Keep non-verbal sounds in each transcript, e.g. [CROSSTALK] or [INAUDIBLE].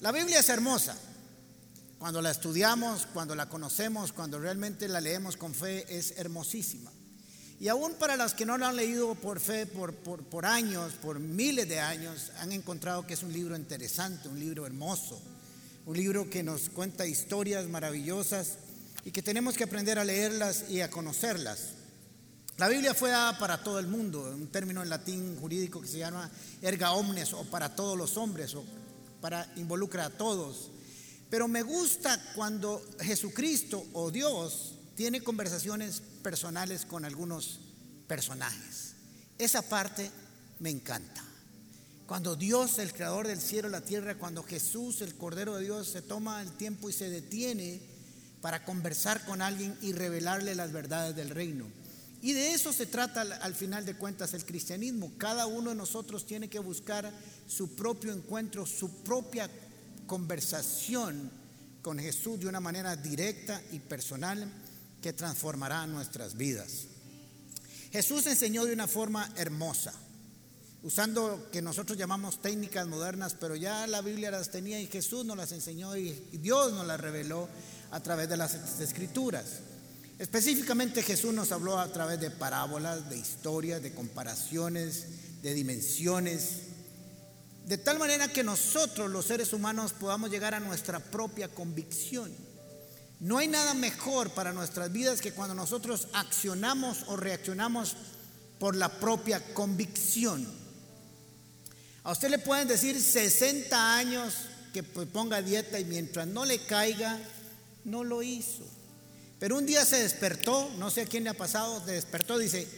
La Biblia es hermosa. Cuando la estudiamos, cuando la conocemos, cuando realmente la leemos con fe, es hermosísima. Y aún para las que no la han leído por fe, por, años, por miles de años, han encontrado que es un libro interesante, un libro hermoso, un libro que nos cuenta historias maravillosas y que tenemos que aprender a leerlas y a conocerlas. La Biblia fue dada para todo el mundo, un término en latín jurídico que se llama erga omnes o para todos los hombres o para involucrar a todos. Pero me gusta cuando Jesucristo o Dios tiene conversaciones personales con algunos personajes. Esa parte me encanta. Cuando Dios, el creador del cielo y la tierra, cuando Jesús, el Cordero de Dios, se toma el tiempo y se detiene para conversar con alguien y revelarle las verdades del reino. Y de eso se trata al final de cuentas el cristianismo. Cada uno de nosotros tiene que buscar su propio encuentro, su propia conversación con Jesús de una manera directa y personal que transformará nuestras vidas. Jesús enseñó de una forma hermosa, usando que nosotros llamamos técnicas modernas, pero ya la Biblia las tenía y Jesús nos las enseñó y Dios nos las reveló a través de las escrituras. Específicamente Jesús nos habló a través de parábolas, de historias, de comparaciones, de dimensiones, de tal manera que nosotros los seres humanos podamos llegar a nuestra propia convicción. No hay nada mejor para nuestras vidas que cuando nosotros accionamos o reaccionamos por la propia convicción. A usted le pueden decir 60 años que pues ponga dieta y mientras no le caiga, no lo hizo. Pero un día se despertó, no sé a quién le ha pasado, se despertó, dice,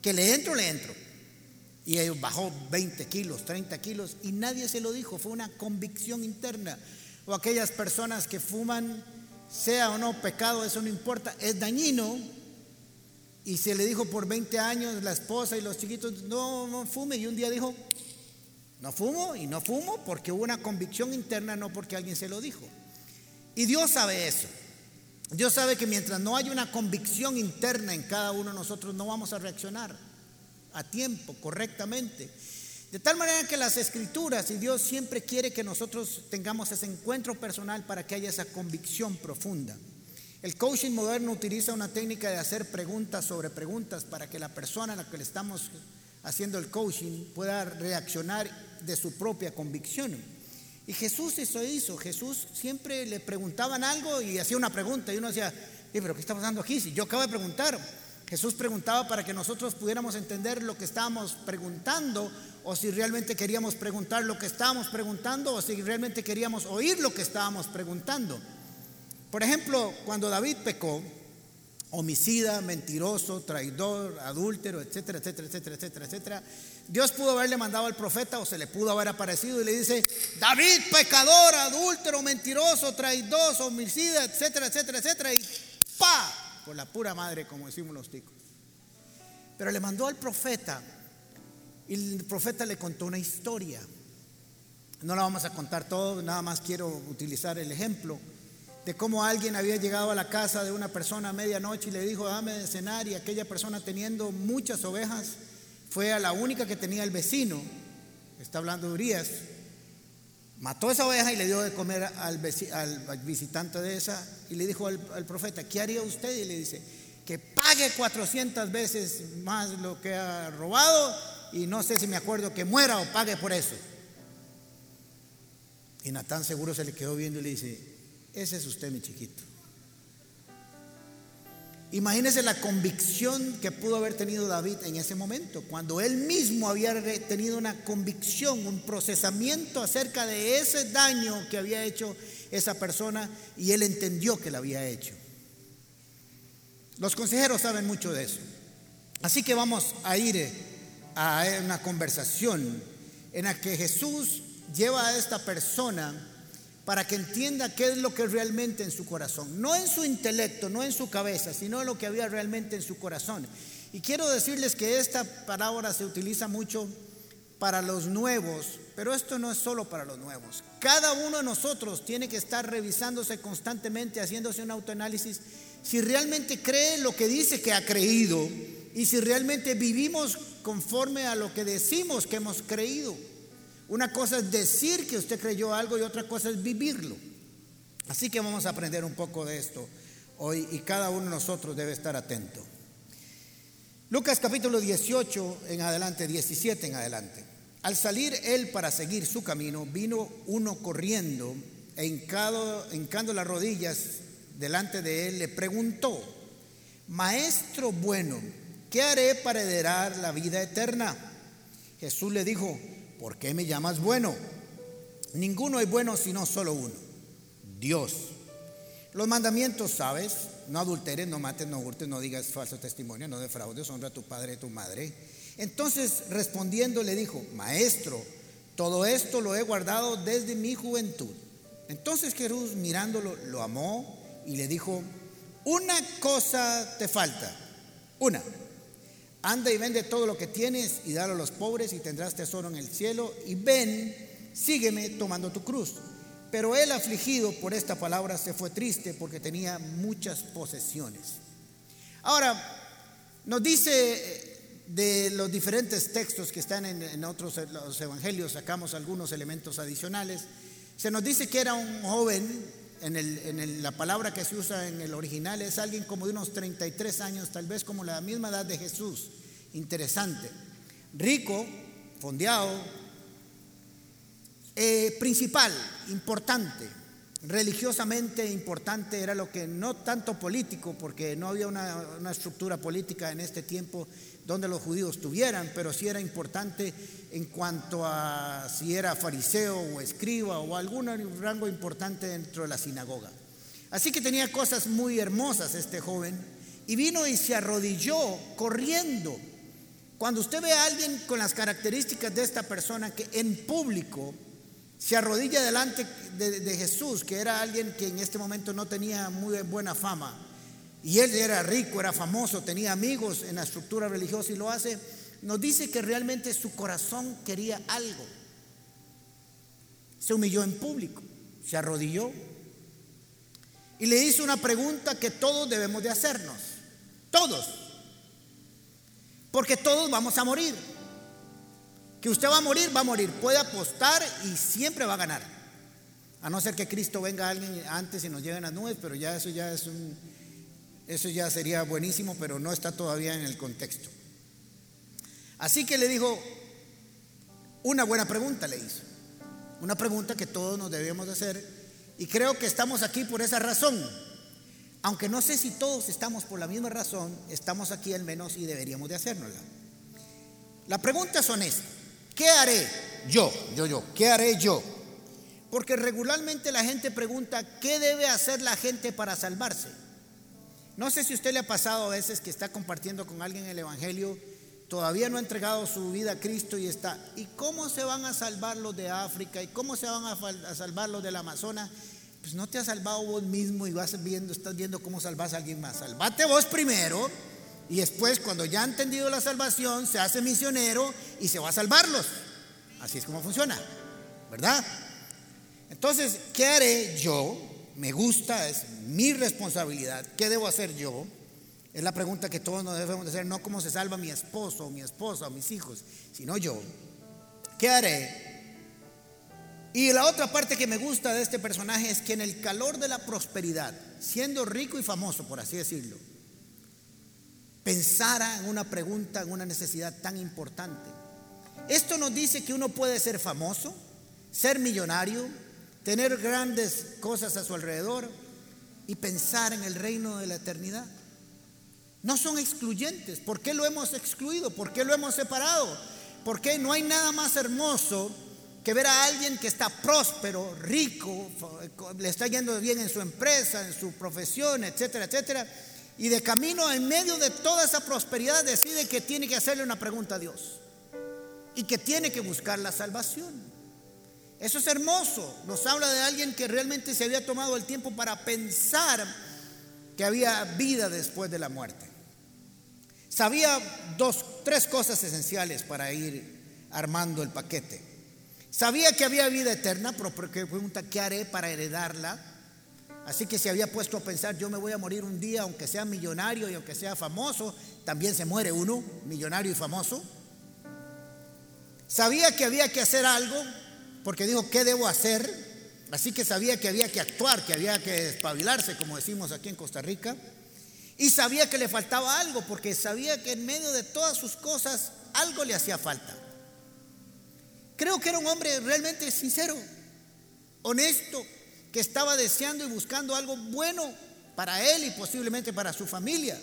que le entro, le entro. Y bajó 20 kilos, 30 kilos y nadie se lo dijo, fue una convicción interna. O aquellas personas que fuman, sea o no pecado, eso no importa, es dañino. Y se le dijo por 20 años la esposa y los chiquitos, no, no fume. Y un día dijo, no fumo y no fumo porque hubo una convicción interna, no porque alguien se lo dijo. Y Dios sabe eso. Dios sabe que mientras no haya una convicción interna en cada uno de nosotros, no vamos a reaccionar a tiempo, correctamente. De tal manera que las escrituras y Dios siempre quiere que nosotros tengamos ese encuentro personal para que haya esa convicción profunda. El coaching moderno utiliza una técnica de hacer preguntas sobre preguntas para que la persona a la que le estamos haciendo el coaching pueda reaccionar de su propia convicción. Y Jesús eso hizo. Jesús siempre le preguntaban algo y hacía una pregunta y uno decía, pero ¿qué está pasando aquí? Si yo acabo de preguntar. Jesús preguntaba para que nosotros pudiéramos entender lo que estábamos preguntando o si realmente queríamos preguntar lo que estábamos preguntando o si realmente queríamos oír lo que estábamos preguntando. Por ejemplo, cuando David pecó, homicida, mentiroso, traidor, adúltero, etcétera, etcétera, etcétera, etcétera, etcétera. Dios pudo haberle mandado al profeta o se le pudo haber aparecido y le dice, David, pecador, adúltero, mentiroso, traidor, homicida, etcétera, etcétera, etcétera, y ¡pa! por la pura madre, como decimos los ticos. Pero le mandó al profeta y el profeta le contó una historia. No la vamos a contar todo, nada más quiero utilizar el ejemplo de cómo alguien había llegado a la casa de una persona a medianoche y le dijo, dame de cenar, y aquella persona teniendo muchas ovejas, fue a la única que tenía el vecino, está hablando de Urias, mató esa oveja y le dio de comer al, visitante de esa y le dijo al, profeta, ¿qué haría usted? Y le dice, que pague 400 veces más lo que ha robado y no sé si me acuerdo que muera o pague por eso. Y Natán seguro se le quedó viendo y le dice, ese es usted mi chiquito. Imagínese la convicción que pudo haber tenido David en ese momento, cuando él mismo había tenido una convicción, un procesamiento acerca de ese daño que había hecho esa persona y él entendió que la había hecho. Los consejeros saben mucho de eso. Así que vamos a ir eh, a una conversación en la que Jesús lleva a esta persona para que entienda qué es lo que realmente en su corazón, no en su intelecto, no en su cabeza, sino lo que había realmente en su corazón. Y quiero decirles que esta parábola se utiliza mucho para los nuevos, pero esto no es solo para los nuevos. Cada uno de nosotros tiene que estar revisándose constantemente, haciéndose un autoanálisis, si realmente cree lo que dice que ha creído y si realmente vivimos conforme a lo que decimos que hemos creído. Una cosa es decir que usted creyó algo y otra cosa es vivirlo. Así que vamos a aprender un poco de esto hoy y cada uno de nosotros debe estar atento. Lucas capítulo 18 en adelante, 17 en adelante. Al salir él para seguir su camino, vino uno corriendo e hincando las rodillas delante de él, le preguntó, Maestro bueno, ¿qué haré para heredar la vida eterna? Jesús le dijo, ¿por qué me llamas bueno? Ninguno es bueno sino solo uno, Dios. Los mandamientos, ¿sabes? No adulteres, no mates, no hurtes, no digas falso testimonio, no defraudes, honra a tu padre y a tu madre. Entonces respondiendo le dijo, Maestro, todo esto lo he guardado desde mi juventud. Entonces Jesús mirándolo lo amó y le dijo, una cosa te falta, una. Anda y vende todo lo que tienes y dalo a los pobres y tendrás tesoro en el cielo. Y ven, sígueme tomando tu cruz. Pero él afligido por esta palabra se fue triste porque tenía muchas posesiones. Ahora, nos dice eh, de los diferentes textos que están en, otros los evangelios, sacamos algunos elementos adicionales. Se nos dice que era un joven en, la palabra que se usa en el original es alguien como de unos 33 años, tal vez como la misma edad de Jesús. Interesante. Rico, fondeado, eh, principal, importante, religiosamente importante era lo que no tanto político, porque no había una, una, estructura política en este tiempo donde los judíos tuvieran, pero sí era importante en cuanto a si era fariseo o escriba o algún rango importante dentro de la sinagoga. Así que tenía cosas muy hermosas este joven y vino y se arrodilló corriendo. Cuando usted ve a alguien con las características de esta persona que en público se arrodilla delante de, de, Jesús, que era alguien que en este momento no tenía muy buena fama, y él era rico, era famoso, tenía amigos en la estructura religiosa y lo hace, nos dice que realmente su corazón quería algo. Se humilló en público, se arrodilló y le hizo una pregunta que todos debemos de hacernos, todos, porque todos vamos a morir. Que usted va a morir, va a morir. Puede apostar y siempre va a ganar. A no ser que Cristo venga alguien antes y nos lleven las nubes, pero ya eso ya es un, eso ya sería buenísimo, pero no está todavía en el contexto. Así que le dijo, una buena pregunta le hizo. Una pregunta que todos nos debemos hacer. Y creo que estamos aquí por esa razón. Aunque no sé si todos estamos por la misma razón, estamos aquí al menos y deberíamos de hacérnosla. La pregunta son estas. ¿Qué haré yo? Yo, yo. ¿Qué haré yo? Porque regularmente la gente pregunta, ¿qué debe hacer la gente para salvarse? No sé si a usted le ha pasado a veces que está compartiendo con alguien el Evangelio, todavía no ha entregado su vida a Cristo y está, ¿y cómo se van a salvar los de África? ¿Y cómo se van a, salvar los del Amazonas? Pues no te has salvado vos mismo y vas viendo, estás viendo cómo salvas a alguien más. Salvate vos primero y después, cuando ya ha entendido la salvación, se hace misionero y se va a salvarlos. Así es como funciona, ¿verdad? Entonces, ¿qué haré yo? Me gusta, es mi responsabilidad. ¿Qué debo hacer yo? Es la pregunta que todos nos debemos hacer, no cómo se salva mi esposo o mi esposa o mis hijos, sino yo. ¿Qué haré? Y la otra parte que me gusta de este personaje es que en el calor de la prosperidad, siendo rico y famoso, por así decirlo, pensara en una pregunta, en una necesidad tan importante. Esto nos dice que uno puede ser famoso, ser millonario, tener grandes cosas a su alrededor y pensar en el reino de la eternidad. No son excluyentes. ¿Por qué lo hemos excluido? ¿Por qué lo hemos separado? Porque no hay nada más hermoso que ver a alguien que está próspero, rico, le está yendo bien en su empresa, en su profesión, etcétera, etcétera y de camino en medio de toda esa prosperidad decide que tiene que hacerle una pregunta a Dios y que tiene que buscar la salvación. Eso es hermoso. Nos habla de alguien que realmente se había tomado el tiempo para pensar que había vida después de la muerte. Sabía dos, tres cosas esenciales para ir armando el paquete. Sabía que había vida eterna, pero pregunta, ¿qué haré para heredarla? Así que se había puesto a pensar, yo me voy a morir un día, aunque sea millonario y aunque sea famoso, también se muere uno, millonario y famoso. Sabía que había que hacer algo, porque dijo, ¿qué debo hacer? Así que sabía que había que actuar, que había que espabilarse, como decimos aquí en Costa Rica. Y sabía que le faltaba algo, porque sabía que en medio de todas sus cosas algo le hacía falta. Creo que era un hombre realmente sincero, honesto, que estaba deseando y buscando algo bueno para él y posiblemente para su familia.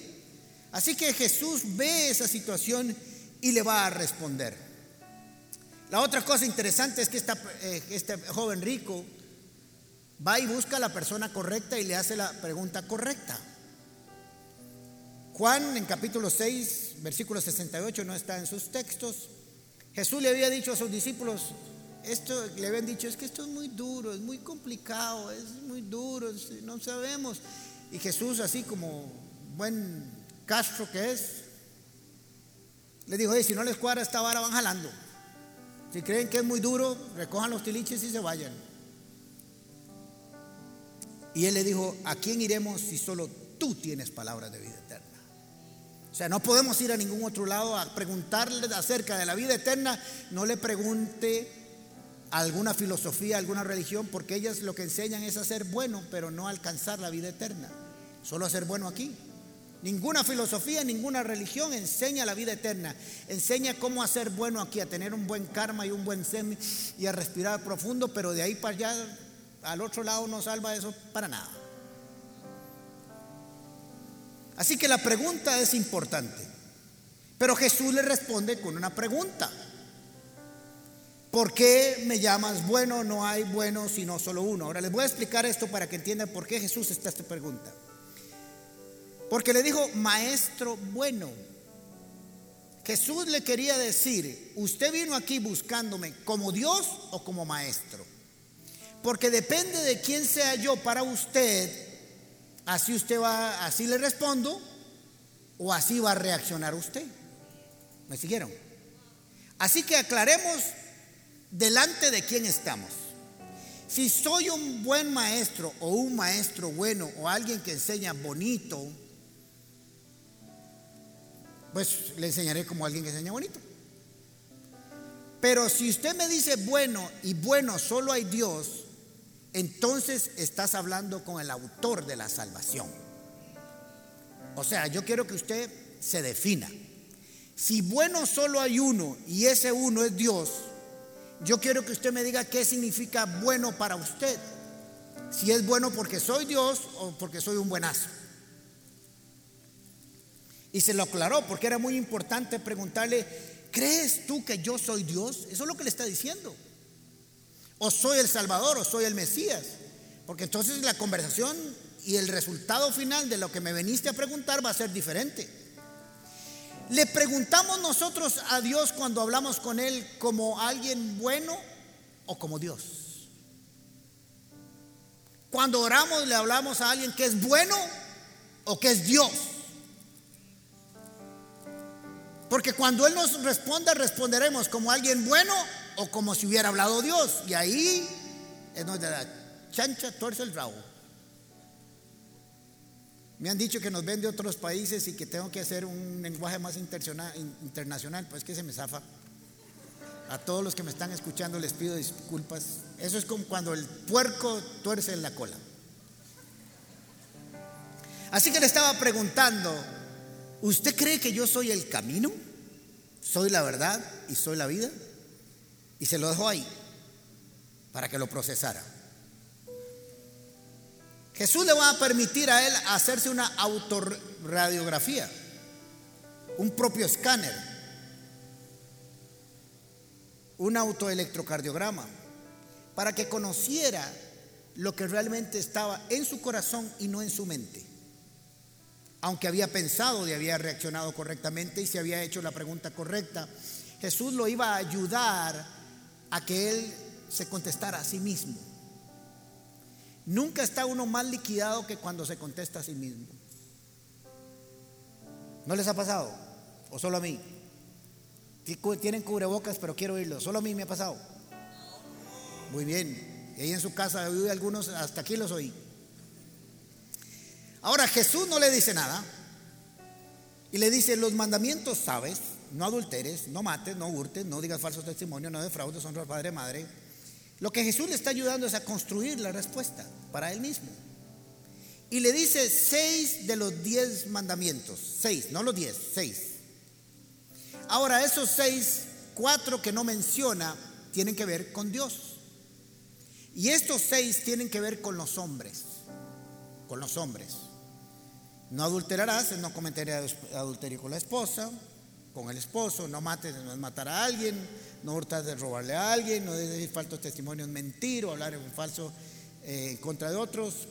Así que Jesús ve esa situación y le va a responder. La otra cosa interesante es que eh, este joven rico va y busca a la persona correcta y le hace la pregunta correcta. Juan en capítulo 6, versículo 68 no está en sus textos. Jesús le había dicho a sus discípulos, esto le habían dicho, es que esto es muy duro, es muy complicado, es muy duro, no sabemos. Y Jesús, así como buen castro que es, le dijo, si no les cuadra esta vara, van jalando. Si creen que es muy duro, recojan los tiliches y se vayan. Y él le dijo, ¿a quién iremos si solo tú tienes palabras de vida eterna? O sea, no podemos ir a ningún otro lado a preguntarle acerca de la vida eterna. No le pregunte alguna filosofía, alguna religión, porque ellas lo que enseñan es hacer bueno, pero no alcanzar la vida eterna. Solo hacer bueno aquí. Ninguna filosofía, ninguna religión enseña la vida eterna. Enseña cómo hacer bueno aquí, a tener un buen karma y un buen semi y a respirar profundo, pero de ahí para allá, al otro lado no salva eso para nada. Así que la pregunta es importante. Pero Jesús le responde con una pregunta. ¿Por qué me llamas bueno? No hay bueno sino solo uno. Ahora les voy a explicar esto para que entiendan por qué Jesús está esta pregunta. Porque le dijo, maestro bueno. Jesús le quería decir, usted vino aquí buscándome como Dios o como maestro. Porque depende de quién sea yo para usted, así usted va, así le respondo, o así va a reaccionar usted. ¿Me siguieron? Así que aclaremos delante de quién estamos. Si soy un buen maestro o un maestro bueno o alguien que enseña bonito, pues le enseñaré como alguien que enseña bonito. Pero si usted me dice bueno y bueno solo hay Dios, entonces estás hablando con el autor de la salvación. O sea, yo quiero que usted se defina. Si bueno solo hay uno y ese uno es Dios, yo quiero que usted me diga qué significa bueno para usted. Si es bueno porque soy Dios o porque soy un buenazo. Y se lo aclaró porque era muy importante preguntarle, ¿crees tú que yo soy Dios? Eso es lo que le está diciendo. O soy el Salvador o soy el Mesías. Porque entonces la conversación y el resultado final de lo que me veniste a preguntar va a ser diferente. Le preguntamos nosotros a Dios cuando hablamos con Él como alguien bueno o como Dios. Cuando oramos le hablamos a alguien que es bueno o que es Dios. Porque cuando Él nos responda, responderemos como alguien bueno o como si hubiera hablado Dios. Y ahí es donde la chancha tuerce el rabo. Me han dicho que nos ven de otros países y que tengo que hacer un lenguaje más internacional, pues que se me zafa. A todos los que me están escuchando les pido disculpas. Eso es como cuando el puerco tuerce en la cola. Así que le estaba preguntando, ¿usted cree que yo soy el camino? ¿Soy la verdad y soy la vida? Y se lo dejó ahí para que lo procesara. Jesús le va a permitir a él hacerse una autorradiografía, un propio escáner, un autoelectrocardiograma, para que conociera lo que realmente estaba en su corazón y no en su mente. Aunque había pensado y había reaccionado correctamente y se había hecho la pregunta correcta, Jesús lo iba a ayudar a que él se contestara a sí mismo. Nunca está uno más liquidado que cuando se contesta a sí mismo. ¿No les ha pasado? ¿O solo a mí? Tienen cubrebocas, pero quiero oírlo. Solo a mí me ha pasado. Muy bien. Y ahí en su casa oí algunos, hasta aquí los oí. Ahora Jesús no le dice nada. Y le dice, los mandamientos sabes. no adulteres, no mates, no hurtes, no digas falsos testimonios, no defraudes, honra al padre madre. Lo que Jesús le está ayudando es a construir la respuesta para él mismo. Y le dice seis de los diez mandamientos, seis, no los diez, seis. Ahora, esos seis, cuatro que no menciona, tienen que ver con Dios. Y estos seis tienen que ver con los hombres, con los hombres. No adulterarás, no cometerás adulterio con la esposa, con el esposo, no mates, no es matar a alguien, no hurtas de robarle a alguien, no decir falsos testimonios, mentir o hablar en falso eh, en contra de otros,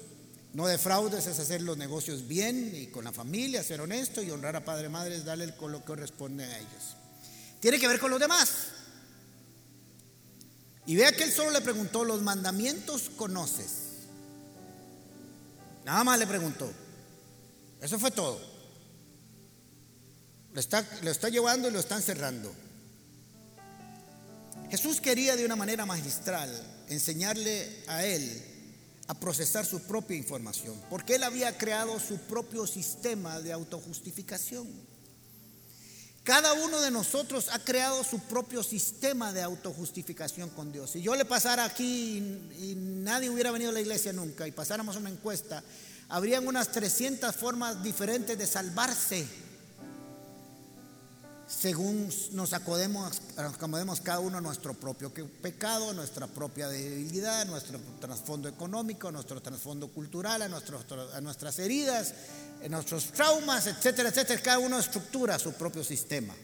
no defraudes, es hacer los negocios bien y con la familia, ser honesto y honrar a padre y madre es darle lo que corresponde a ellos. Tiene que ver con los demás. Y vea que él solo le preguntó, ¿los mandamientos conoces? Nada más le preguntó. Eso fue todo. Lo está, lo está llevando y lo están cerrando. Jesús quería de una manera magistral enseñarle a él a procesar su propia información, porque él había creado su propio sistema de autojustificación. Cada uno de nosotros ha creado su propio sistema de autojustificación con Dios. Si yo le pasara aquí y, nadie hubiera venido a la iglesia nunca y pasáramos una encuesta, habrían unas 300 formas diferentes de salvarse según nos acomodemos, acomodemos cada uno a nuestro propio pecado, nuestra propia debilidad, nuestro trasfondo económico, nuestro trasfondo cultural, a, a nuestras heridas, a nuestros traumas, etcétera, etcétera. Cada uno estructura su propio sistema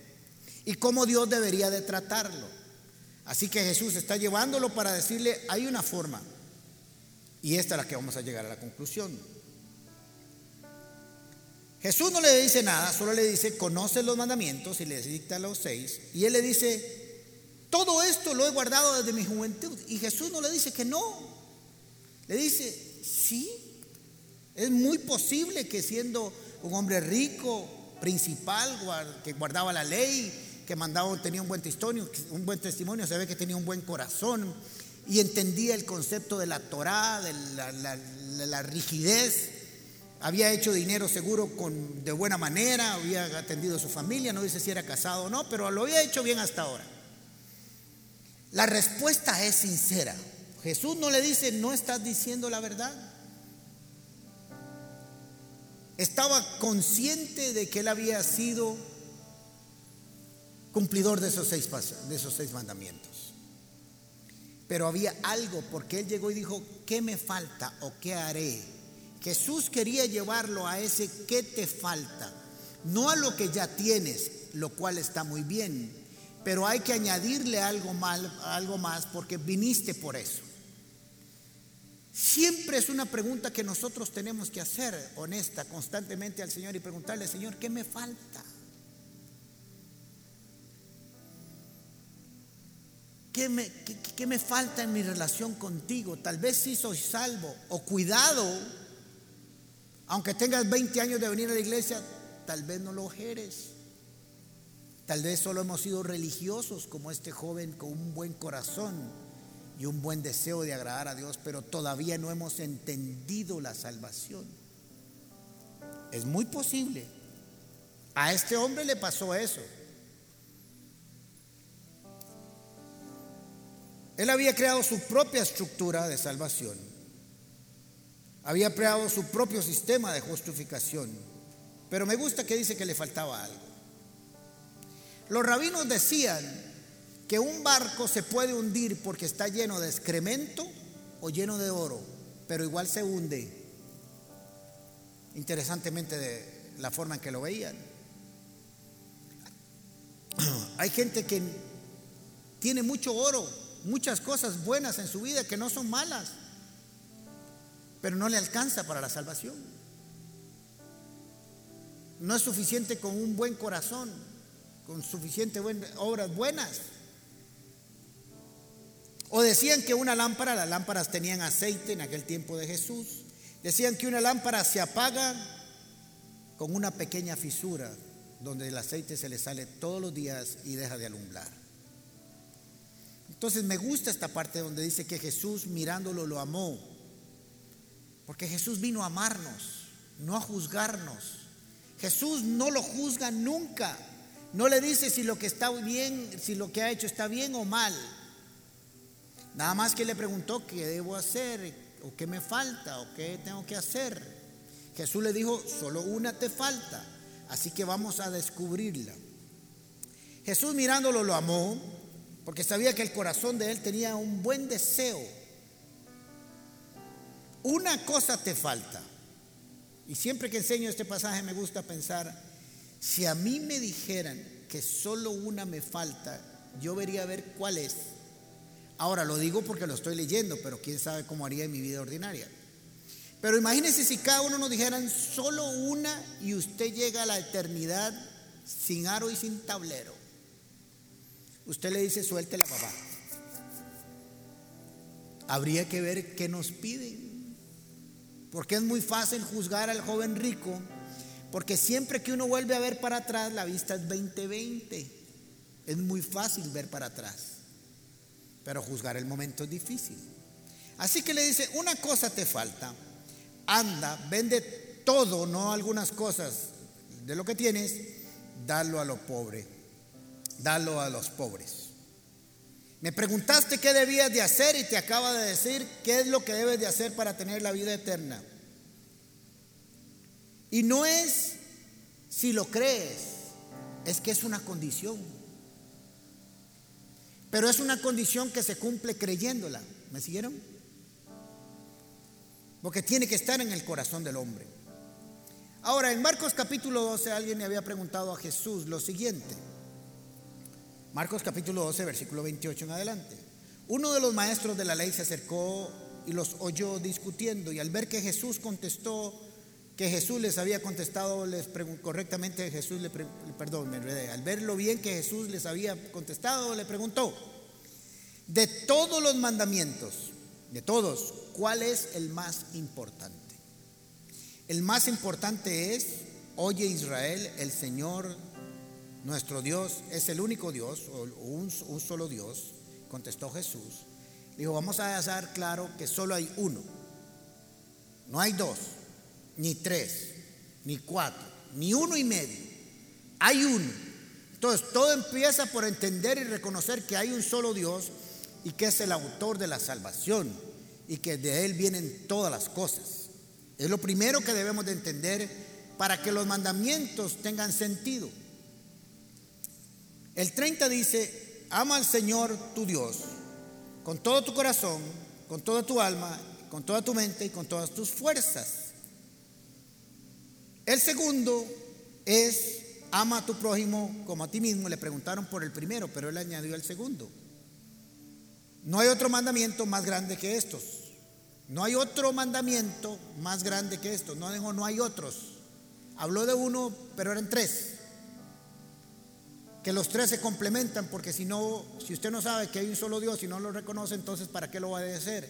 y cómo Dios debería de tratarlo. Así que Jesús está llevándolo para decirle, hay una forma y esta es la que vamos a llegar a la conclusión. Jesús no le dice nada, solo le dice, conoce los mandamientos y le dicta los seis. Y él le dice, todo esto lo he guardado desde mi juventud. Y Jesús no le dice que no. Le dice, sí, es muy posible que siendo un hombre rico, principal, que guardaba la ley, que mandaba, tenía un buen testimonio, un buen testimonio, se ve que tenía un buen corazón y entendía el concepto de la Torah, de la rigidez había hecho dinero seguro con, de buena manera, había atendido a su familia, no dice si era casado o no, pero lo había hecho bien hasta ahora. La respuesta es sincera. Jesús no le dice, no estás diciendo la verdad. Estaba consciente de que él había sido cumplidor de esos seis, de esos seis mandamientos. Pero había algo, porque él llegó y dijo, ¿qué me falta o qué haré Jesús quería llevarlo a ese que te falta, no a lo que ya tienes, lo cual está muy bien, pero hay que añadirle algo, mal, algo más porque viniste por eso. Siempre es una pregunta que nosotros tenemos que hacer, honesta, constantemente al Señor y preguntarle, Señor, ¿qué me falta? ¿Qué me, qué me, falta en mi relación contigo? Tal vez sí soy salvo. O cuidado, aunque tengas 20 años de venir a la iglesia, tal vez no lo eres. Tal vez solo hemos sido religiosos como este joven con un buen corazón y un buen deseo de agradar a Dios, pero todavía no hemos entendido la salvación. Es muy posible. A este hombre le pasó eso. Él había creado su propia estructura de salvación. Había creado su propio sistema de justificación. Pero me gusta que dice que le faltaba algo. Los rabinos decían que un barco se puede hundir porque está lleno de excremento o lleno de oro, pero igual se hunde. Interesantemente de la forma en que lo veían. [CLEARS THROAT] Hay gente que tiene mucho oro, muchas cosas buenas en su vida que no son malas pero no le alcanza para la salvación. No es suficiente con un buen corazón, con suficientes obras buenas. O decían que una lámpara, las lámparas tenían aceite en aquel tiempo de Jesús, decían que una lámpara se apaga con una pequeña fisura donde el aceite se le sale todos los días y deja de alumbrar. Entonces me gusta esta parte donde dice que Jesús mirándolo lo amó porque Jesús vino a amarnos, no a juzgarnos. Jesús no lo juzga nunca. No le dice si lo que está bien, si lo que ha hecho está bien o mal. Nada más que le preguntó qué debo hacer, o qué me falta, o qué tengo que hacer. Jesús le dijo, solo una te falta, así que vamos a descubrirla. Jesús mirándolo lo amó, porque sabía que el corazón de él tenía un buen deseo. Una cosa te falta. Y siempre que enseño este pasaje me gusta pensar, si a mí me dijeran que solo una me falta, yo vería a ver cuál es. Ahora lo digo porque lo estoy leyendo, pero quién sabe cómo haría en mi vida ordinaria. Pero imagínense si cada uno nos dijeran solo una y usted llega a la eternidad sin aro y sin tablero. Usted le dice, suelte la papá. Habría que ver qué nos piden. Porque es muy fácil juzgar al joven rico. Porque siempre que uno vuelve a ver para atrás, la vista es 20-20. Es muy fácil ver para atrás. Pero juzgar el momento es difícil. Así que le dice, una cosa te falta. Anda, vende todo, no algunas cosas de lo que tienes, dalo a lo pobre dalo a los pobres. Me preguntaste qué debías de hacer y te acaba de decir qué es lo que debes de hacer para tener la vida eterna. Y no es si lo crees, es que es una condición. Pero es una condición que se cumple creyéndola. ¿Me siguieron? Porque tiene que estar en el corazón del hombre. Ahora, en Marcos capítulo 12 alguien le había preguntado a Jesús lo siguiente. Marcos capítulo 12, versículo 28 en adelante. Uno de los maestros de la ley se acercó y los oyó discutiendo y al ver que Jesús contestó, que Jesús les había contestado les correctamente, Jesús le, perdón, me enredé, al ver lo bien que Jesús les había contestado, le preguntó, de todos los mandamientos, de todos, ¿cuál es el más importante? El más importante es, oye Israel, el Señor nuestro Dios es el único Dios, o un, solo Dios, contestó Jesús. Dijo, vamos a dejar claro que solo hay uno. No hay dos, ni tres, ni cuatro, ni uno y medio. Hay uno. Entonces, todo empieza por entender y reconocer que hay un solo Dios y que es el autor de la salvación y que de Él vienen todas las cosas. Es lo primero que debemos de entender para que los mandamientos tengan sentido. El 30 dice, ama al Señor tu Dios con todo tu corazón, con toda tu alma, con toda tu mente y con todas tus fuerzas. El segundo es, ama a tu prójimo como a ti mismo. Le preguntaron por el primero, pero él añadió el segundo. No hay otro mandamiento más grande que estos. No hay otro mandamiento más grande que esto. No no hay otros. Habló de uno, pero eran tres que los tres se complementan, porque si no, si usted no sabe que hay un solo Dios y no lo reconoce, entonces ¿para qué lo va a hacer?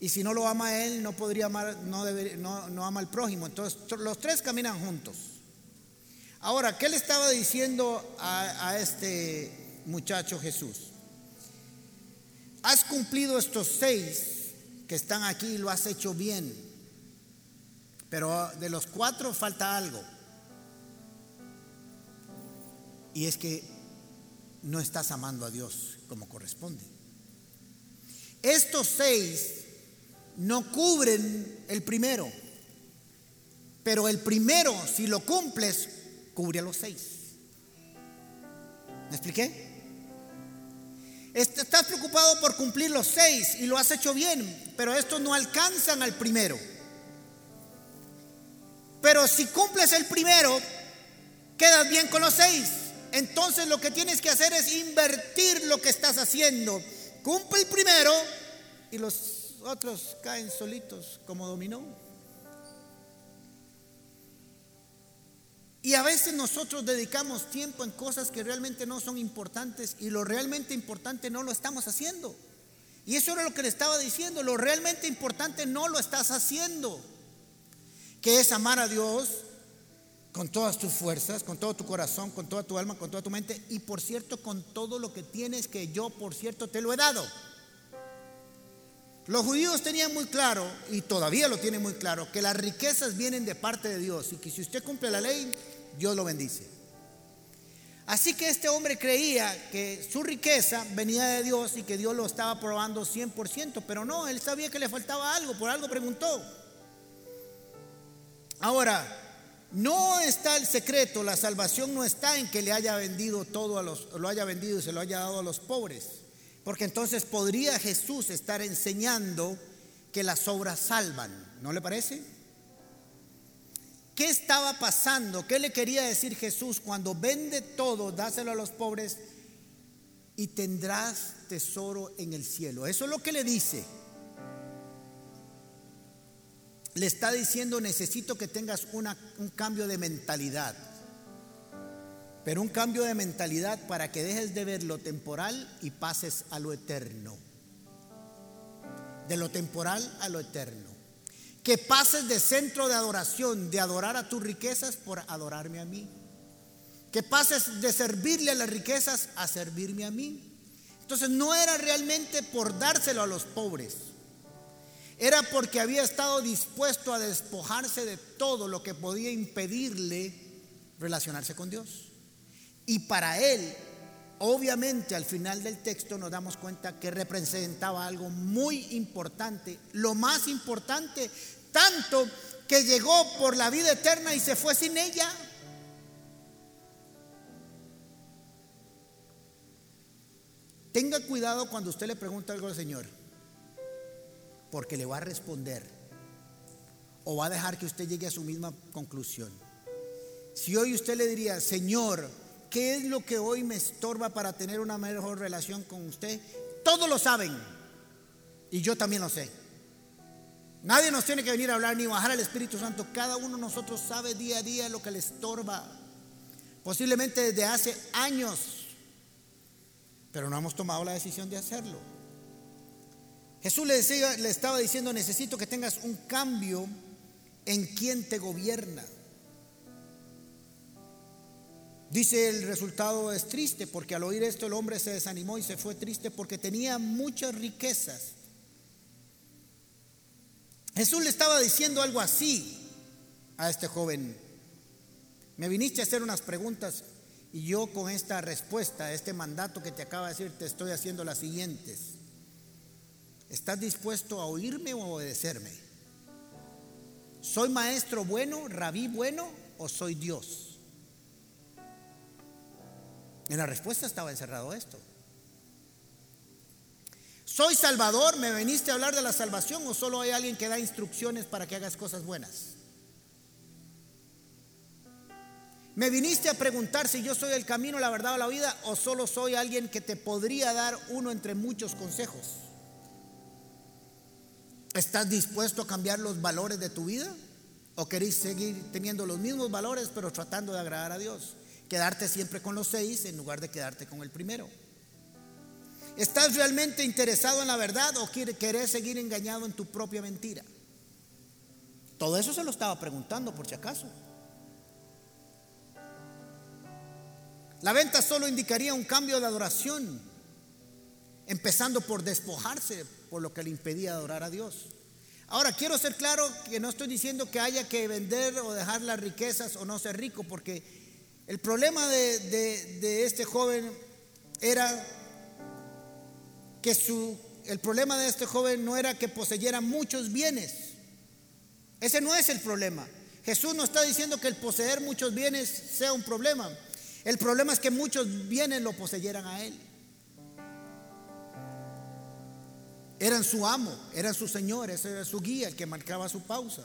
Y si no lo ama a él, no podría amar, no, no, ama al prójimo. Entonces los tres caminan juntos. Ahora, ¿qué le estaba diciendo a, a este muchacho Jesús? Has cumplido estos seis que están aquí y lo has hecho bien. Pero de los cuatro falta algo. Y es que no estás amando a Dios como corresponde. Estos seis no cubren el primero, pero el primero, si lo cumples, cubre a los seis. ¿Me expliqué? Estás preocupado por cumplir los seis y lo has hecho bien, pero estos no alcanzan al primero. Pero si cumples el primero, quedas bien con los seis entonces lo que tienes que hacer es invertir lo que estás haciendo. Cumple el primero y los otros caen solitos como dominó. Y a veces nosotros dedicamos tiempo en cosas que realmente no son importantes y lo realmente importante no lo estamos haciendo. Y eso era lo que le estaba diciendo, lo realmente importante no lo estás haciendo, que es amar a Dios, con todas tus fuerzas, con todo tu corazón, con toda tu alma, con toda tu mente y por cierto con todo lo que tienes que yo por cierto te lo he dado. Los judíos tenían muy claro, y todavía lo tienen muy claro, que las riquezas vienen de parte de Dios y que si usted cumple la ley, Dios lo bendice. Así que este hombre creía que su riqueza venía de Dios y que Dios lo estaba probando 100%, pero no, él sabía que le faltaba algo, por algo preguntó. Ahora, no está el secreto, la salvación no está en que le haya vendido todo a los, lo haya vendido y se lo haya dado a los pobres, porque entonces podría Jesús estar enseñando que las obras salvan, ¿no le parece? ¿Qué estaba pasando? ¿Qué le quería decir Jesús cuando vende todo, dáselo a los pobres y tendrás tesoro en el cielo? Eso es lo que le dice. Le está diciendo, necesito que tengas un cambio de mentalidad. Pero un cambio de mentalidad para que dejes de ver lo temporal y pases a lo eterno. De lo temporal a lo eterno que pases de centro de adoración, de adorar a tus riquezas por adorarme a mí. Que pases de servirle a las riquezas a servirme a mí. Entonces no era realmente por dárselo a los pobres. Era porque había estado dispuesto a despojarse de todo lo que podía impedirle relacionarse con Dios. Y para él, obviamente al final del texto nos damos cuenta que representaba algo muy importante, lo más importante tanto que llegó por la vida eterna y se fue sin ella. Tenga cuidado cuando usted le pregunta algo al Señor, porque le va a responder o va a dejar que usted llegue a su misma conclusión. Si hoy usted le diría, Señor, ¿qué es lo que hoy me estorba para tener una mejor relación con usted? Todos lo saben y yo también lo sé. Nadie nos tiene que venir a hablar ni bajar al Espíritu Santo. Cada uno de nosotros sabe día a día lo que le estorba. Posiblemente desde hace años. Pero no hemos tomado la decisión de hacerlo. Jesús le, decía, le estaba diciendo, necesito que tengas un cambio en quien te gobierna. Dice el resultado es triste porque al oír esto el hombre se desanimó y se fue triste porque tenía muchas riquezas Jesús le estaba diciendo algo así a este joven. Me viniste a hacer unas preguntas y yo con esta respuesta, este mandato que te acaba de decir, te estoy haciendo las siguientes. ¿Estás dispuesto a oírme o a obedecerme? ¿Soy maestro bueno, rabí bueno o soy Dios? En la respuesta estaba encerrado esto. ¿Soy salvador? ¿Me viniste a hablar de la salvación o solo hay alguien que da instrucciones para que hagas cosas buenas? ¿Me viniste a preguntar si yo soy el camino, la verdad o la vida o solo soy alguien que te podría dar uno entre muchos consejos? ¿Estás dispuesto a cambiar los valores de tu vida? ¿O queréis seguir teniendo los mismos valores pero tratando de agradar a Dios? Quedarte siempre con los seis en lugar de quedarte con el primero. ¿Estás realmente interesado en la verdad o querés seguir engañado en tu propia mentira? Todo eso se lo estaba preguntando por si acaso. La venta solo indicaría un cambio de adoración, empezando por despojarse por lo que le impedía adorar a Dios. Ahora, quiero ser claro que no estoy diciendo que haya que vender o dejar las riquezas o no ser rico, porque el problema de, este joven era que su, el problema de este joven no era que poseyera muchos bienes. Ese no es el problema. Jesús no está diciendo que el poseer muchos bienes sea un problema. El problema es que muchos bienes lo poseyeran a él. Eran su amo, eran su señor, ese era su guía, el que marcaba su pausa.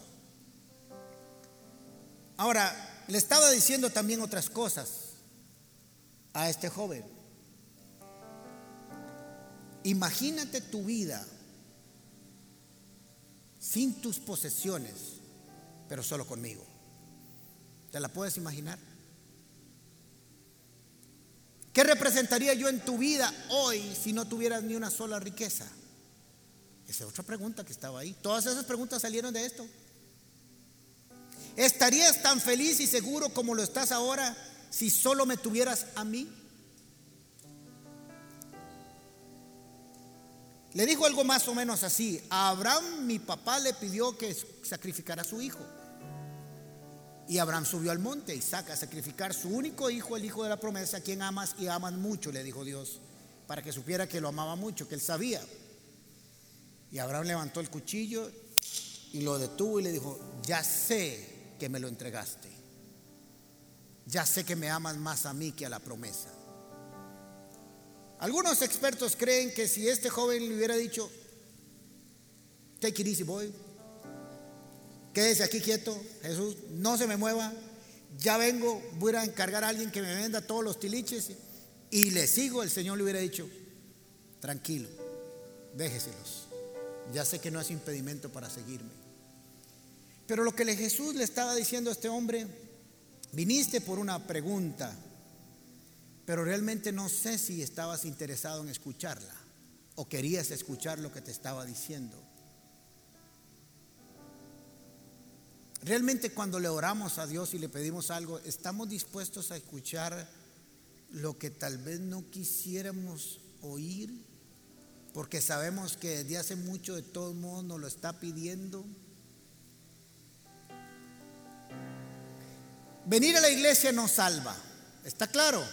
Ahora, le estaba diciendo también otras cosas a este joven. Imagínate tu vida sin tus posesiones, pero solo conmigo. ¿Te la puedes imaginar? ¿Qué representaría yo en tu vida hoy si no tuvieras ni una sola riqueza? Esa es otra pregunta que estaba ahí. Todas esas preguntas salieron de esto. ¿Estarías tan feliz y seguro como lo estás ahora si solo me tuvieras a mí? Le dijo algo más o menos así. A Abraham mi papá le pidió que sacrificara a su hijo. Y Abraham subió al monte, Isaac, a sacrificar su único hijo, el hijo de la promesa, a quien amas y aman mucho, le dijo Dios, para que supiera que lo amaba mucho, que él sabía. Y Abraham levantó el cuchillo y lo detuvo y le dijo, ya sé que me lo entregaste. Ya sé que me amas más a mí que a la promesa. Algunos expertos creen que si este joven le hubiera dicho, take it easy boy, quédese aquí quieto, Jesús, no se me mueva, ya vengo, voy a encargar a alguien que me venda todos los tiliches y le sigo, el Señor le hubiera dicho, tranquilo, déjeselos, ya sé que no es impedimento para seguirme. Pero lo que Jesús le estaba diciendo a este hombre, viniste por una pregunta, pero realmente no sé si estabas interesado en escucharla o querías escuchar lo que te estaba diciendo. Realmente cuando le oramos a Dios y le pedimos algo, estamos dispuestos a escuchar lo que tal vez no quisiéramos oír, porque sabemos que desde hace mucho de todo modos nos lo está pidiendo. Venir a la iglesia no salva, ¿está claro?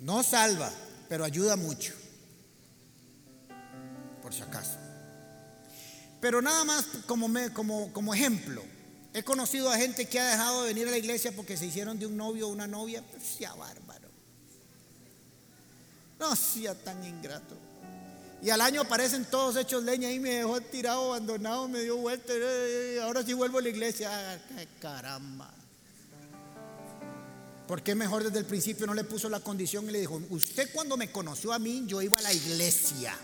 No salva, pero ayuda mucho. Por si acaso. Pero nada más como, como, como ejemplo. He conocido a gente que ha dejado de venir a la iglesia porque se hicieron de un novio o una novia. Pues sea bárbaro. No sea tan ingrato. Y al año aparecen todos hechos leña y me dejó tirado, abandonado, me dio vuelta. Eh, ahora sí vuelvo a la iglesia. Ah, caramba. ¿Por qué mejor desde el principio no le puso la condición y le dijo, usted cuando me conoció a mí, yo iba a la iglesia?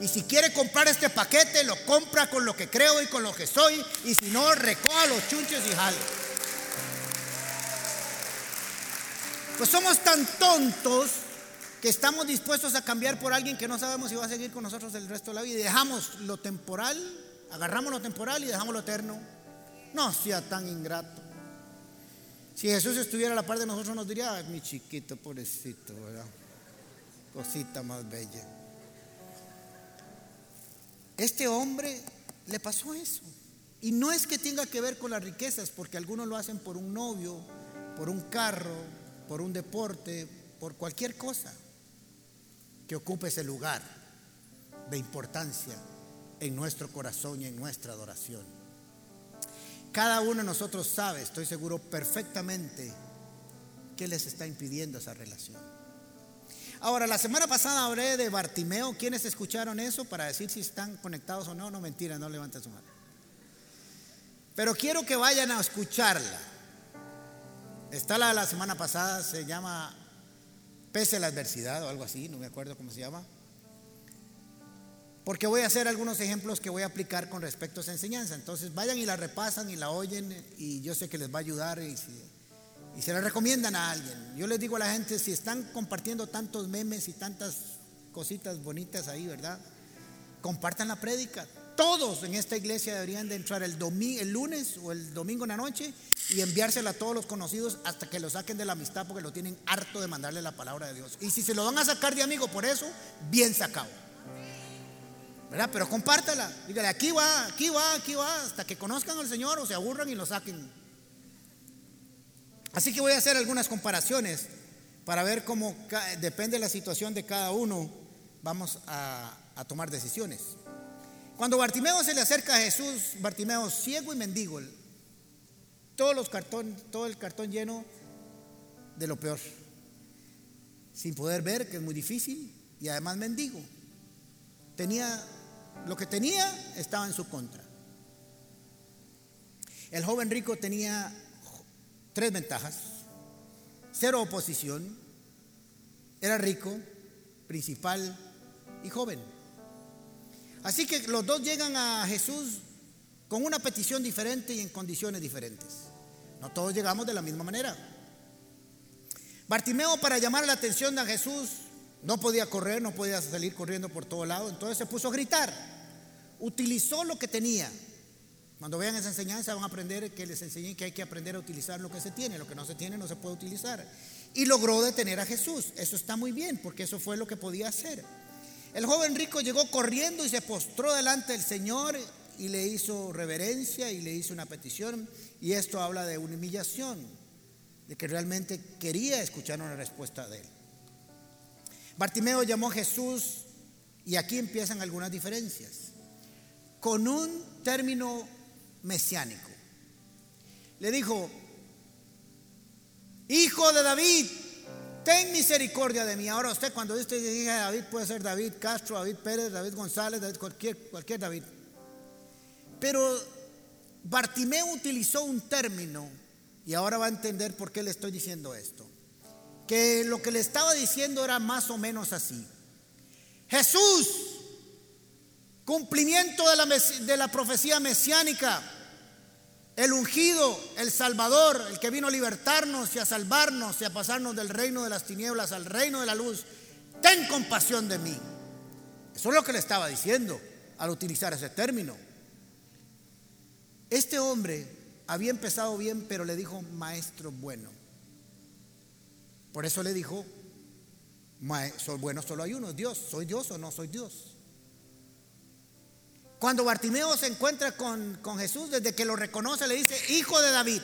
Y si quiere comprar este paquete, lo compra con lo que creo y con lo que soy. Y si no, recoja los chunches y jale. Pues somos tan tontos que estamos dispuestos a cambiar por alguien que no sabemos si va a seguir con nosotros el resto de la vida. Y dejamos lo temporal, agarramos lo temporal y dejamos lo eterno. No sea tan ingrato. Si Jesús estuviera a la par de nosotros nos diría, mi chiquito, pobrecito, ¿verdad? Cosita más bella. Este hombre le pasó eso. Y no es que tenga que ver con las riquezas, porque algunos lo hacen por un novio, por un carro, por un deporte, por cualquier cosa que ocupe ese lugar de importancia en nuestro corazón y en nuestra adoración. Cada uno de nosotros sabe, estoy seguro perfectamente, qué les está impidiendo esa relación. Ahora, la semana pasada hablé de Bartimeo. ¿Quiénes escucharon eso para decir si están conectados o no? No, mentira, no levanten su mano. Pero quiero que vayan a escucharla. Está la de la semana pasada, se llama Pese la adversidad o algo así, no me acuerdo cómo se llama. Porque voy a hacer algunos ejemplos que voy a aplicar con respecto a esa enseñanza. Entonces vayan y la repasan y la oyen y yo sé que les va a ayudar y, se la recomiendan a alguien. Yo les digo a la gente, si están compartiendo tantos memes y tantas cositas bonitas ahí, ¿verdad? Compartan la prédica. Todos en esta iglesia deberían de entrar el, el lunes o el domingo en la noche y enviársela a todos los conocidos hasta que lo saquen de la amistad porque lo tienen harto de mandarle la palabra de Dios. Y si se lo van a sacar de amigo por eso, bien sacado. ¿verdad? Pero compártala. Dígale, aquí va, aquí va, aquí va, hasta que conozcan al Señor o se aburran y lo saquen. Así que voy a hacer algunas comparaciones para ver cómo depende de la situación de cada uno, vamos a, tomar decisiones. Cuando Bartimeo se le acerca a Jesús, Bartimeo ciego y mendigo, todos los cartón, todo el cartón lleno de lo peor, sin poder ver, que es muy difícil, y además mendigo. Tenía lo que tenía estaba en su contra. El joven rico tenía tres ventajas. Cero oposición. Era rico, principal y joven. Así que los dos llegan a Jesús con una petición diferente y en condiciones diferentes. No todos llegamos de la misma manera. Bartimeo para llamar la atención de Jesús no podía correr, no podía salir corriendo por todo lado, entonces se puso a gritar. Utilizó lo que tenía. Cuando vean esa enseñanza van a aprender que les enseñé que hay que aprender a utilizar lo que se tiene, lo que no se tiene no se puede utilizar. Y logró detener a Jesús. Eso está muy bien porque eso fue lo que podía hacer. El joven rico llegó corriendo y se postró delante del Señor y le hizo reverencia y le hizo una petición. Y esto habla de una humillación, de que realmente quería escuchar una respuesta de él. Bartimeo llamó a Jesús y aquí empiezan algunas diferencias. Con un término mesiánico. Le dijo, hijo de David, ten misericordia de mí. Ahora usted cuando usted dice David puede ser David Castro, David Pérez, David González, David, cualquier, cualquier David. Pero Bartimeo utilizó un término y ahora va a entender por qué le estoy diciendo esto. Que lo que le estaba diciendo era más o menos así. Jesús, cumplimiento de la, de la profecía mesiánica, el ungido, el Salvador, el que vino a libertarnos y a salvarnos y a pasarnos del reino de las tinieblas al reino de la luz, ten compasión de mí. Eso es lo que le estaba diciendo al utilizar ese término. Este hombre había empezado bien, pero le dijo maestro bueno. Por eso le dijo, bueno solo hay uno, Dios, ¿soy Dios o no soy Dios? Cuando Bartimeo se encuentra con, Jesús, desde que lo reconoce, le dice, hijo de David,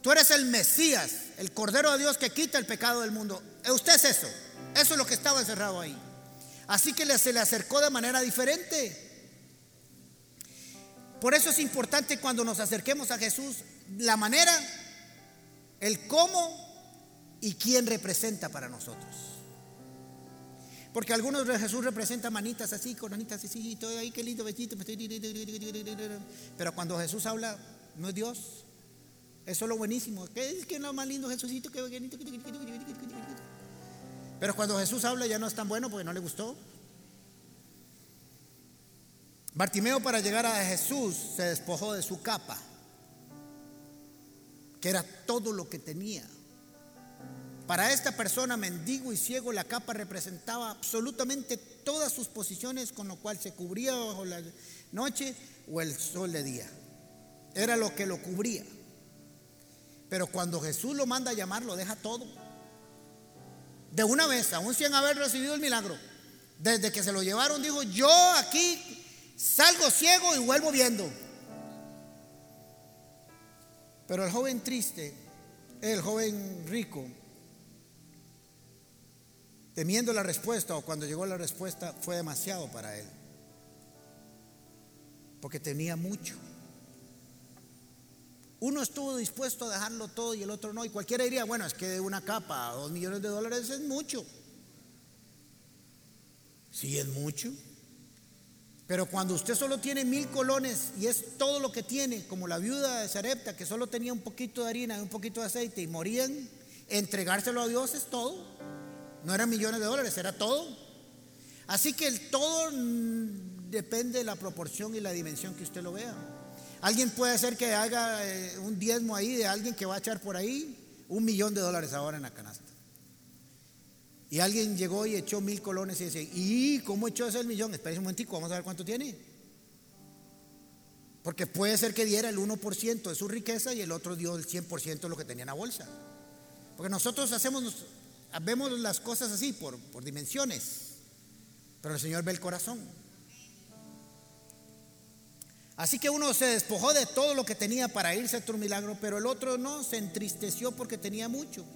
tú eres el Mesías, el Cordero de Dios que quita el pecado del mundo. Eh, usted es eso, eso es lo que estaba encerrado ahí. Así que se le acercó de manera diferente. Por eso es importante cuando nos acerquemos a Jesús, la manera, el cómo y quién representa para nosotros. Porque algunos de Jesús representa manitas así, con manitas así, y todo ahí, qué lindo besito. Pero cuando Jesús habla, no es Dios. Eso es lo buenísimo. ¿Qué es que lo más lindo Jesucito? Pero cuando Jesús habla ya no es tan bueno porque no le gustó. Bartimeo para llegar a Jesús se despojó de su capa, que era todo lo que tenía. Para esta persona, mendigo y ciego, la capa representaba absolutamente todas sus posiciones, con lo cual se cubría bajo la noche o el sol de día. Era lo que lo cubría. Pero cuando Jesús lo manda a llamar, lo deja todo. De una vez, aún sin haber recibido el milagro. Desde que se lo llevaron, dijo, yo aquí salgo ciego y vuelvo viendo. Pero el joven triste, el joven rico, temiendo la respuesta o cuando llegó la respuesta fue demasiado para él. Porque tenía mucho. Uno estuvo dispuesto a dejarlo todo y el otro no. Y cualquiera diría, bueno, es que de una capa a dos millones de dólares es mucho. Sí, es mucho. Pero cuando usted solo tiene mil colones y es todo lo que tiene, como la viuda de Sarepta, que solo tenía un poquito de harina y un poquito de aceite y morían, entregárselo a Dios es todo. No eran millones de dólares, era todo. Así que el todo mm, depende de la proporción y la dimensión que usted lo vea. Alguien puede hacer que haga eh, un diezmo ahí de alguien que va a echar por ahí un millón de dólares ahora en la canasta. Y alguien llegó y echó mil colones y dice, ¿y cómo echó ese millón? Espera un momentico, vamos a ver cuánto tiene. Porque puede ser que diera el 1% de su riqueza y el otro dio el 100% de lo que tenía en la bolsa. Porque nosotros hacemos vemos las cosas así por, por dimensiones, pero el Señor ve el corazón. Así que uno se despojó de todo lo que tenía para irse a otro milagro, pero el otro no, se entristeció porque tenía mucho.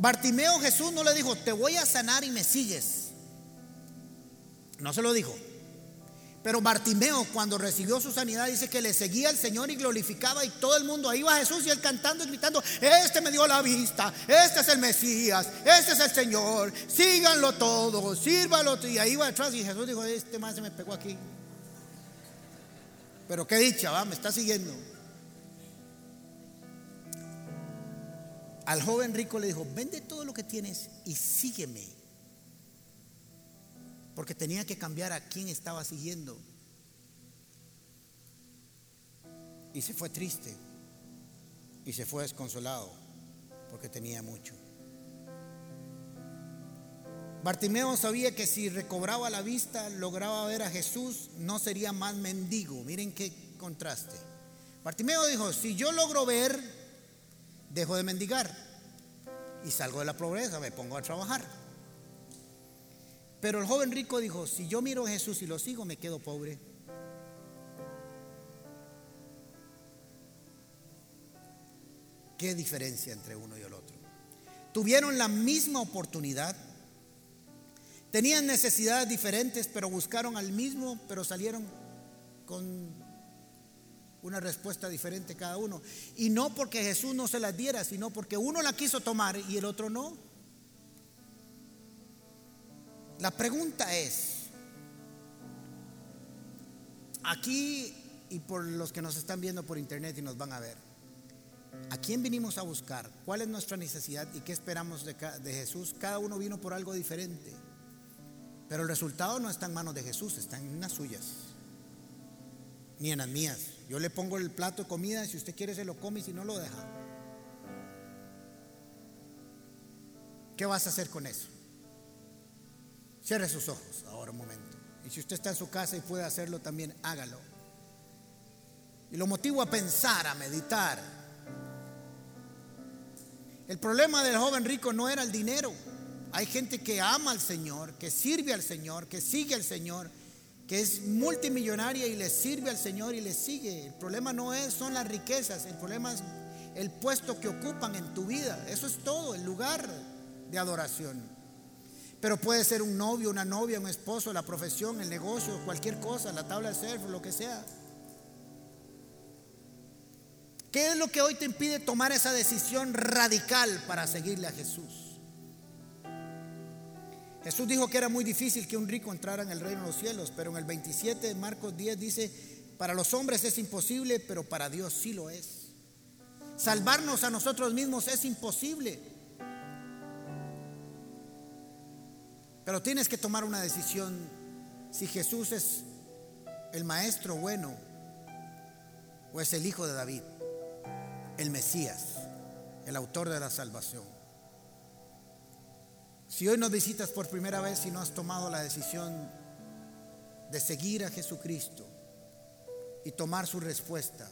Bartimeo Jesús no le dijo, te voy a sanar y me sigues. No se lo dijo. Pero Bartimeo, cuando recibió su sanidad, dice que le seguía al Señor y glorificaba, y todo el mundo ahí va Jesús y él cantando y gritando: Este me dio la vista, este es el Mesías, este es el Señor, síganlo todo, sírvalo. Y ahí va atrás, y Jesús dijo: Este más se me pegó aquí. Pero qué dicha, va, me está siguiendo. Al joven rico le dijo: Vende todo lo que tienes y sígueme porque tenía que cambiar a quién estaba siguiendo. Y se fue triste y se fue desconsolado porque tenía mucho. Bartimeo sabía que si recobraba la vista, lograba ver a Jesús, no sería más mendigo. Miren qué contraste. Bartimeo dijo, si yo logro ver, dejo de mendigar y salgo de la pobreza, me pongo a trabajar. Pero el joven rico dijo, si yo miro a Jesús y lo sigo, me quedo pobre. ¿Qué diferencia entre uno y el otro? Tuvieron la misma oportunidad, tenían necesidades diferentes, pero buscaron al mismo, pero salieron con una respuesta diferente cada uno. Y no porque Jesús no se las diera, sino porque uno la quiso tomar y el otro no. La pregunta es, aquí y por los que nos están viendo por internet y nos van a ver, ¿A quién vinimos a buscar? ¿Cuál es nuestra necesidad y qué esperamos de, Jesús? Cada uno vino por algo diferente. Pero el resultado no está en manos de Jesús, está en las suyas, ni en las mías. Yo le pongo el plato de comida, si usted quiere se lo come y si no lo deja. ¿Qué vas a hacer con eso? Cierre sus ojos ahora un momento. Y si usted está en su casa y puede hacerlo también, hágalo. Y lo motivo a pensar, a meditar el problema del joven rico no era el dinero. Hay gente que ama al Señor, que sirve al Señor, que sigue al Señor, que es multimillonaria y le sirve al Señor y le sigue. El problema no es, son las riquezas, el problema es el puesto que ocupan en tu vida. Eso es todo, el lugar de adoración. Pero puede ser un novio, una novia, un esposo, la profesión, el negocio, cualquier cosa, la tabla de surf, lo que sea. ¿Qué es lo que hoy te impide tomar esa decisión radical para seguirle a Jesús? Jesús dijo que era muy difícil que un rico entrara en el reino de los cielos, pero en el 27 de Marcos 10 dice, para los hombres es imposible, pero para Dios sí lo es. Salvarnos a nosotros mismos es imposible. Pero tienes que tomar una decisión si Jesús es el maestro bueno o es el hijo de David el Mesías, el autor de la salvación. Si hoy nos visitas por primera vez y no has tomado la decisión de seguir a Jesucristo y tomar su respuesta,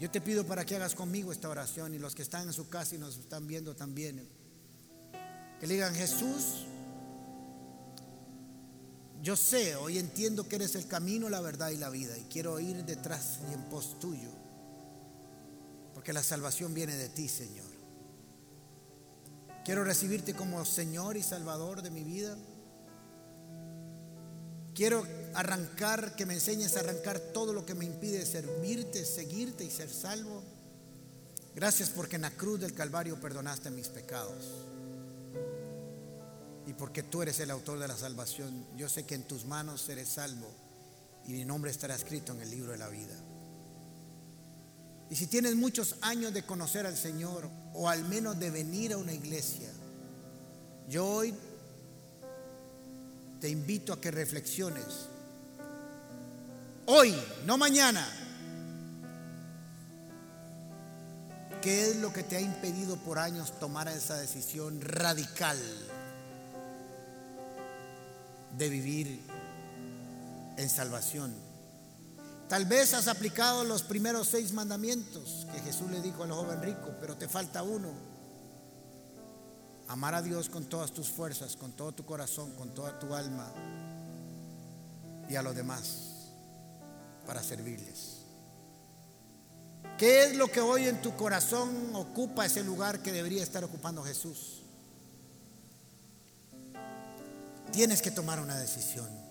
yo te pido para que hagas conmigo esta oración y los que están en su casa y nos están viendo también, que le digan Jesús, yo sé, hoy entiendo que eres el camino, la verdad y la vida y quiero ir detrás y en pos tuyo porque la salvación viene de ti, Señor. Quiero recibirte como Señor y Salvador de mi vida. Quiero arrancar, que me enseñes a arrancar todo lo que me impide servirte, seguirte y ser salvo. Gracias porque en la cruz del Calvario perdonaste mis pecados. Y porque tú eres el autor de la salvación, yo sé que en tus manos seré salvo y mi nombre estará escrito en el libro de la vida. Y si tienes muchos años de conocer al Señor o al menos de venir a una iglesia, yo hoy te invito a que reflexiones. Hoy, no mañana. ¿Qué es lo que te ha impedido por años tomar esa decisión radical de vivir en salvación? Tal vez has aplicado los primeros seis mandamientos que Jesús le dijo al joven rico, pero te falta uno. Amar a Dios con todas tus fuerzas, con todo tu corazón, con toda tu alma y a los demás para servirles. ¿Qué es lo que hoy en tu corazón ocupa ese lugar que debería estar ocupando Jesús? Tienes que tomar una decisión.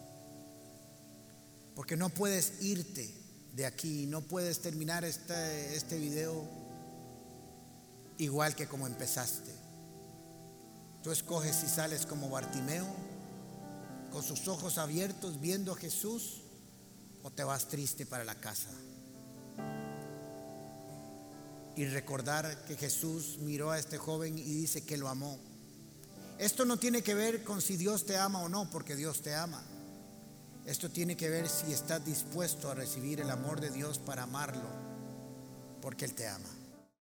Porque no puedes irte de aquí, no puedes terminar este, este video igual que como empezaste. Tú escoges si sales como Bartimeo, con sus ojos abiertos viendo a Jesús, o te vas triste para la casa. Y recordar que Jesús miró a este joven y dice que lo amó. Esto no tiene que ver con si Dios te ama o no, porque Dios te ama. Esto tiene que ver si estás dispuesto a recibir el amor de Dios para amarlo, porque Él te ama.